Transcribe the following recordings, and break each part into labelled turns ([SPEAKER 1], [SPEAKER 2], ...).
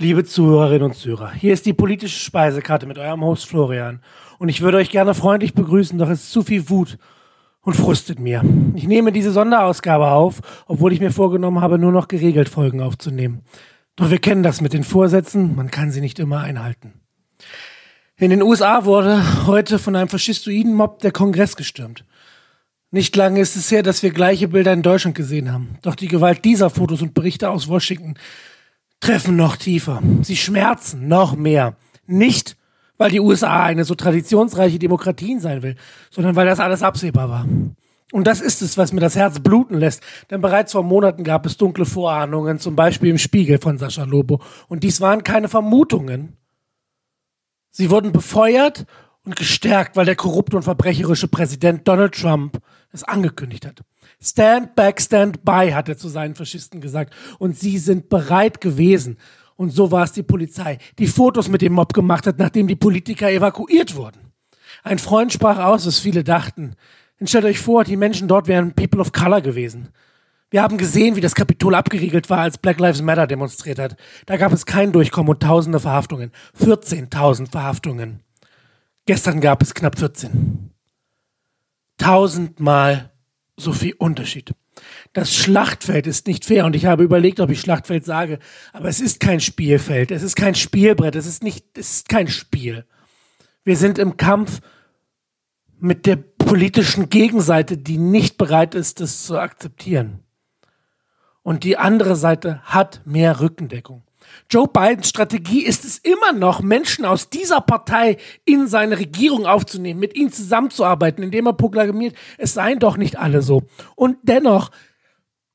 [SPEAKER 1] Liebe Zuhörerinnen und Zuhörer, hier ist die politische Speisekarte mit eurem Host Florian. Und ich würde euch gerne freundlich begrüßen, doch es ist zu viel Wut und frustet mir. Ich nehme diese Sonderausgabe auf, obwohl ich mir vorgenommen habe, nur noch geregelt Folgen aufzunehmen. Doch wir kennen das mit den Vorsätzen, man kann sie nicht immer einhalten. In den USA wurde heute von einem faschistoiden Mob der Kongress gestürmt. Nicht lange ist es her, dass wir gleiche Bilder in Deutschland gesehen haben. Doch die Gewalt dieser Fotos und Berichte aus Washington treffen noch tiefer. Sie schmerzen noch mehr. Nicht, weil die USA eine so traditionsreiche Demokratie sein will, sondern weil das alles absehbar war. Und das ist es, was mir das Herz bluten lässt. Denn bereits vor Monaten gab es dunkle Vorahnungen, zum Beispiel im Spiegel von Sascha Lobo. Und dies waren keine Vermutungen. Sie wurden befeuert und gestärkt, weil der korrupte und verbrecherische Präsident Donald Trump es angekündigt hat. Stand back, stand by, hat er zu seinen Faschisten gesagt. Und sie sind bereit gewesen. Und so war es die Polizei, die Fotos mit dem Mob gemacht hat, nachdem die Politiker evakuiert wurden. Ein Freund sprach aus, was viele dachten. Und stellt euch vor, die Menschen dort wären People of Color gewesen. Wir haben gesehen, wie das Kapitol abgeriegelt war, als Black Lives Matter demonstriert hat. Da gab es kein Durchkommen und tausende Verhaftungen. 14.000 Verhaftungen. Gestern gab es knapp 14. Tausendmal so viel Unterschied. Das Schlachtfeld ist nicht fair und ich habe überlegt, ob ich Schlachtfeld sage, aber es ist kein Spielfeld, es ist kein Spielbrett, es ist nicht, es ist kein Spiel. Wir sind im Kampf mit der politischen Gegenseite, die nicht bereit ist, das zu akzeptieren. Und die andere Seite hat mehr Rückendeckung. Joe Bidens Strategie ist es immer noch, Menschen aus dieser Partei in seine Regierung aufzunehmen, mit ihnen zusammenzuarbeiten, indem er proklamiert, es seien doch nicht alle so. Und dennoch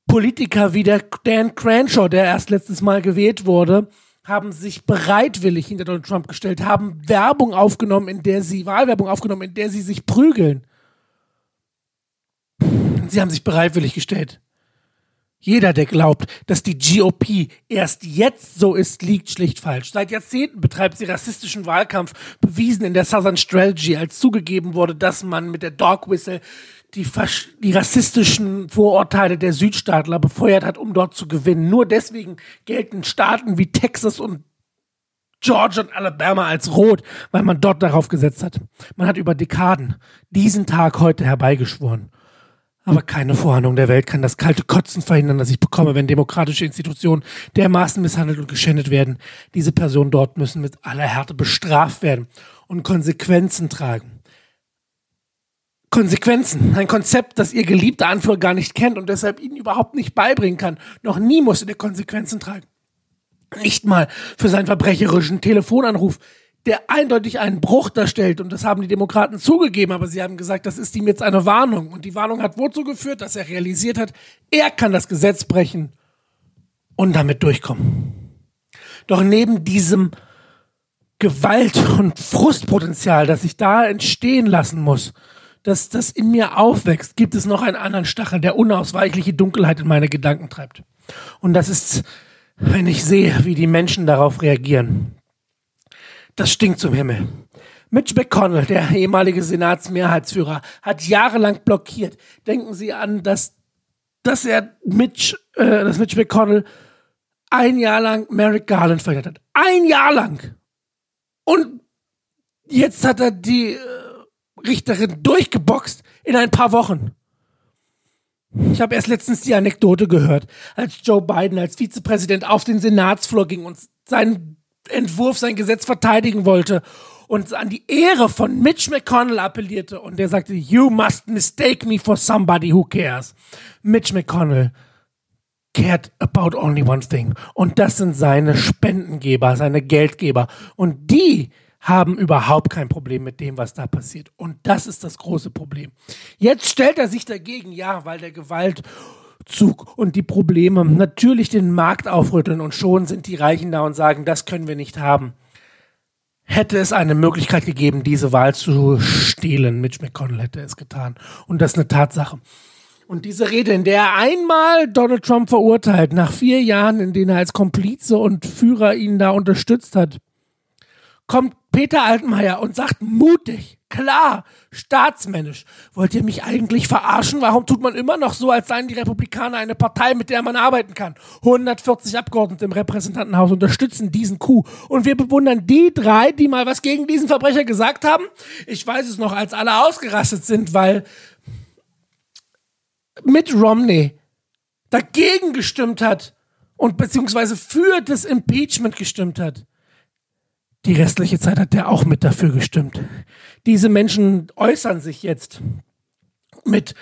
[SPEAKER 1] Politiker wie der Dan Cranshaw, der erst letztes Mal gewählt wurde, haben sich bereitwillig hinter Donald Trump gestellt, haben Werbung aufgenommen, in der sie, Wahlwerbung aufgenommen, in der sie sich prügeln. Sie haben sich bereitwillig gestellt. Jeder, der glaubt, dass die GOP erst jetzt so ist, liegt schlicht falsch. Seit Jahrzehnten betreibt sie rassistischen Wahlkampf, bewiesen in der Southern Strategy, als zugegeben wurde, dass man mit der Dog Whistle die, die rassistischen Vorurteile der Südstaatler befeuert hat, um dort zu gewinnen. Nur deswegen gelten Staaten wie Texas und Georgia und Alabama als rot, weil man dort darauf gesetzt hat. Man hat über Dekaden diesen Tag heute herbeigeschworen. Aber keine Vorhandlung der Welt kann das kalte Kotzen verhindern, das ich bekomme, wenn demokratische Institutionen dermaßen misshandelt und geschändet werden. Diese Personen dort müssen mit aller Härte bestraft werden und Konsequenzen tragen. Konsequenzen, ein Konzept, das ihr geliebter Anführer gar nicht kennt und deshalb ihnen überhaupt nicht beibringen kann. Noch nie musste der Konsequenzen tragen. Nicht mal für seinen verbrecherischen Telefonanruf, der eindeutig einen Bruch darstellt. Und das haben die Demokraten zugegeben, aber sie haben gesagt, das ist ihm jetzt eine Warnung. Und die Warnung hat wozu geführt, dass er realisiert hat, er kann das Gesetz brechen und damit durchkommen. Doch neben diesem Gewalt- und Frustpotenzial, das sich da entstehen lassen muss, dass das in mir aufwächst, gibt es noch einen anderen Stachel, der unausweichliche Dunkelheit in meine Gedanken treibt. Und das ist, wenn ich sehe, wie die Menschen darauf reagieren. Das stinkt zum Himmel. Mitch McConnell, der ehemalige Senatsmehrheitsführer, hat jahrelang blockiert. Denken Sie an, dass, dass er Mitch, äh, dass Mitch McConnell ein Jahr lang Merrick Garland verhindert hat. Ein Jahr lang. Und jetzt hat er die äh, Richterin durchgeboxt in ein paar Wochen. Ich habe erst letztens die Anekdote gehört, als Joe Biden als Vizepräsident auf den Senatsflur ging und seinen Entwurf, sein Gesetz verteidigen wollte und an die Ehre von Mitch McConnell appellierte und der sagte, you must mistake me for somebody who cares. Mitch McConnell cared about only one thing und das sind seine Spendengeber, seine Geldgeber und die haben überhaupt kein Problem mit dem, was da passiert. Und das ist das große Problem. Jetzt stellt er sich dagegen, ja, weil der Gewalt Zug und die Probleme natürlich den Markt aufrütteln und schon sind die Reichen da und sagen, das können wir nicht haben. Hätte es eine Möglichkeit gegeben, diese Wahl zu stehlen, Mitch McConnell hätte es getan. Und das ist eine Tatsache. Und diese Rede, in der er einmal Donald Trump verurteilt, nach vier Jahren, in denen er als Komplize und Führer ihn da unterstützt hat, kommt Peter Altmaier und sagt mutig, klar, staatsmännisch. Wollt ihr mich eigentlich verarschen? Warum tut man immer noch so, als seien die Republikaner eine Partei, mit der man arbeiten kann? 140 Abgeordnete im Repräsentantenhaus unterstützen diesen Coup. Und wir bewundern die drei, die mal was gegen diesen Verbrecher gesagt haben. Ich weiß es noch, als alle ausgerastet sind, weil Mitt Romney dagegen gestimmt hat und beziehungsweise für das Impeachment gestimmt hat. Die restliche Zeit hat der auch mit dafür gestimmt. Diese Menschen äußern sich jetzt mit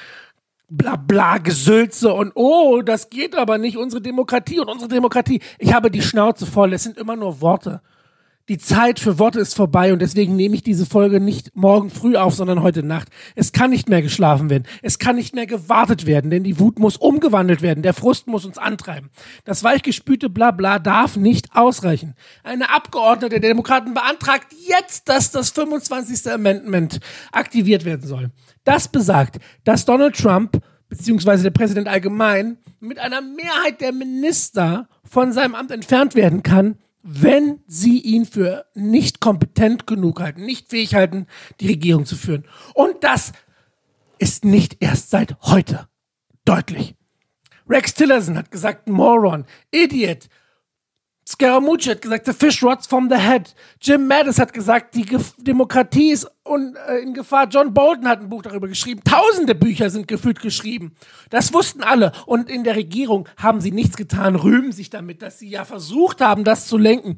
[SPEAKER 1] bla bla Gesülze und oh, das geht aber nicht, unsere Demokratie und unsere Demokratie. Ich habe die Schnauze voll, es sind immer nur Worte die Zeit für Worte ist vorbei und deswegen nehme ich diese Folge nicht morgen früh auf, sondern heute Nacht. Es kann nicht mehr geschlafen werden. Es kann nicht mehr gewartet werden, denn die Wut muss umgewandelt werden. Der Frust muss uns antreiben. Das weichgespülte Blabla darf nicht ausreichen. Eine Abgeordnete der Demokraten beantragt jetzt, dass das 25. Amendment aktiviert werden soll. Das besagt, dass Donald Trump beziehungsweise der Präsident allgemein mit einer Mehrheit der Minister von seinem Amt entfernt werden kann, wenn sie ihn für nicht kompetent genug halten, nicht fähig halten, die Regierung zu führen. Und das ist nicht erst seit heute deutlich. Rex Tillerson hat gesagt, Moron, Idiot, Scaramucci hat gesagt, the fish rots from the head. Jim Mattis hat gesagt, die Ge Demokratie ist un äh, in Gefahr. John Bolton hat ein Buch darüber geschrieben. Tausende Bücher sind gefühlt geschrieben. Das wussten alle. Und in der Regierung haben sie nichts getan, rühmen sich damit, dass sie ja versucht haben, das zu lenken.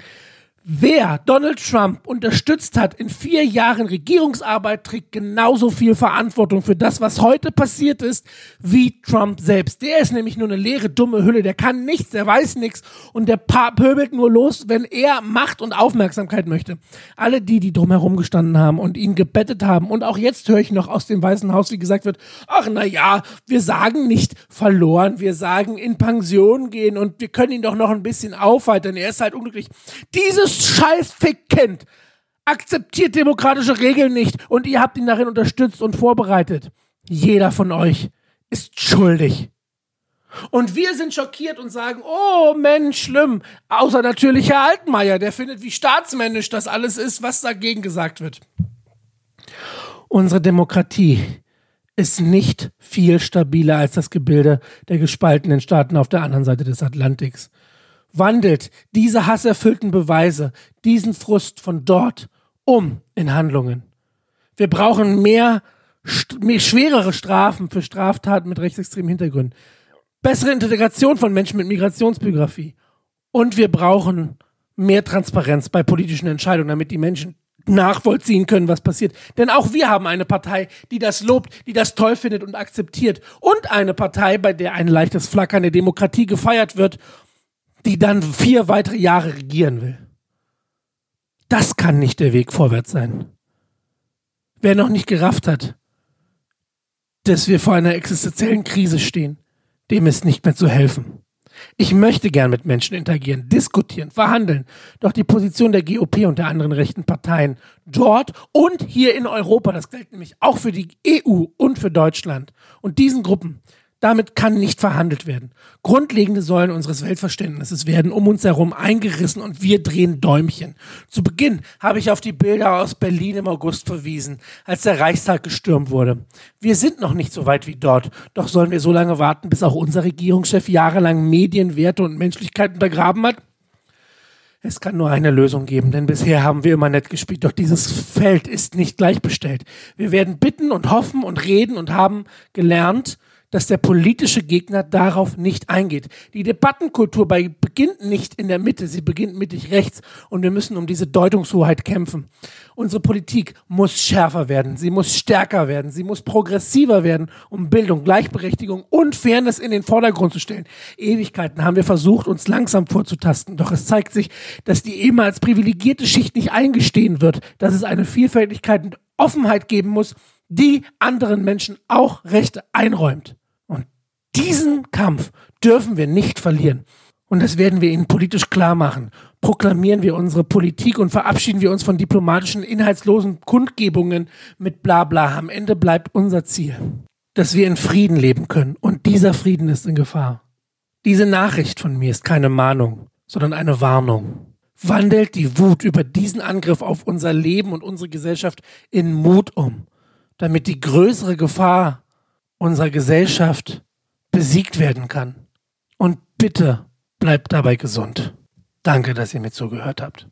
[SPEAKER 1] Wer Donald Trump unterstützt hat in vier Jahren Regierungsarbeit, trägt genauso viel Verantwortung für das, was heute passiert ist, wie Trump selbst. Der ist nämlich nur eine leere, dumme Hülle. Der kann nichts, der weiß nichts und der pöbelt nur los, wenn er Macht und Aufmerksamkeit möchte. Alle die, die drumherum gestanden haben und ihn gebettet haben und auch jetzt höre ich noch aus dem Weißen Haus, wie gesagt wird, ach na ja, wir sagen nicht verloren, wir sagen in Pension gehen und wir können ihn doch noch ein bisschen aufhalten. Er ist halt unglücklich. Dieses scheiß Fickkind akzeptiert demokratische Regeln nicht und ihr habt ihn darin unterstützt und vorbereitet. Jeder von euch ist schuldig. Und wir sind schockiert und sagen, oh Mensch, schlimm. Außer natürlich Herr Altmaier, der findet, wie staatsmännisch das alles ist, was dagegen gesagt wird. Unsere Demokratie ist nicht viel stabiler als das Gebilde der gespaltenen Staaten auf der anderen Seite des Atlantiks wandelt diese hasserfüllten Beweise, diesen Frust von dort um in Handlungen. Wir brauchen mehr, mehr schwerere Strafen für Straftaten mit rechtsextremen Hintergründen, bessere Integration von Menschen mit Migrationsbiografie und wir brauchen mehr Transparenz bei politischen Entscheidungen, damit die Menschen nachvollziehen können, was passiert. Denn auch wir haben eine Partei, die das lobt, die das toll findet und akzeptiert. Und eine Partei, bei der ein leichtes Flackern der Demokratie gefeiert wird die dann vier weitere Jahre regieren will. Das kann nicht der Weg vorwärts sein. Wer noch nicht gerafft hat, dass wir vor einer existenziellen Krise stehen, dem ist nicht mehr zu helfen. Ich möchte gern mit Menschen interagieren, diskutieren, verhandeln. Doch die Position der GOP und der anderen rechten Parteien dort und hier in Europa, das gilt nämlich auch für die EU und für Deutschland und diesen Gruppen, damit kann nicht verhandelt werden. Grundlegende Säulen unseres Weltverständnisses werden um uns herum eingerissen und wir drehen Däumchen. Zu Beginn habe ich auf die Bilder aus Berlin im August verwiesen, als der Reichstag gestürmt wurde. Wir sind noch nicht so weit wie dort, doch sollen wir so lange warten, bis auch unser Regierungschef jahrelang Medien, Werte und Menschlichkeit untergraben hat? Es kann nur eine Lösung geben, denn bisher haben wir immer nett gespielt, doch dieses Feld ist nicht gleichbestellt. Wir werden bitten und hoffen und reden und haben gelernt, dass der politische Gegner darauf nicht eingeht. Die Debattenkultur bei, beginnt nicht in der Mitte, sie beginnt mittig rechts und wir müssen um diese Deutungshoheit kämpfen. Unsere Politik muss schärfer werden, sie muss stärker werden, sie muss progressiver werden, um Bildung, Gleichberechtigung und Fairness in den Vordergrund zu stellen. Ewigkeiten haben wir versucht, uns langsam vorzutasten, doch es zeigt sich, dass die ehemals privilegierte Schicht nicht eingestehen wird, dass es eine Vielfältigkeit und Offenheit geben muss, die anderen Menschen auch Rechte einräumt. Diesen Kampf dürfen wir nicht verlieren. Und das werden wir ihnen politisch klar machen. Proklamieren wir unsere Politik und verabschieden wir uns von diplomatischen, inhaltslosen Kundgebungen mit Blabla. Am Ende bleibt unser Ziel, dass wir in Frieden leben können. Und dieser Frieden ist in Gefahr. Diese Nachricht von mir ist keine Mahnung, sondern eine Warnung. wandelt die Wut über diesen Angriff auf unser Leben und unsere Gesellschaft in Mut um, damit die größere Gefahr unserer Gesellschaft besiegt werden kann. Und bitte bleibt dabei gesund. Danke, dass ihr mir zugehört habt.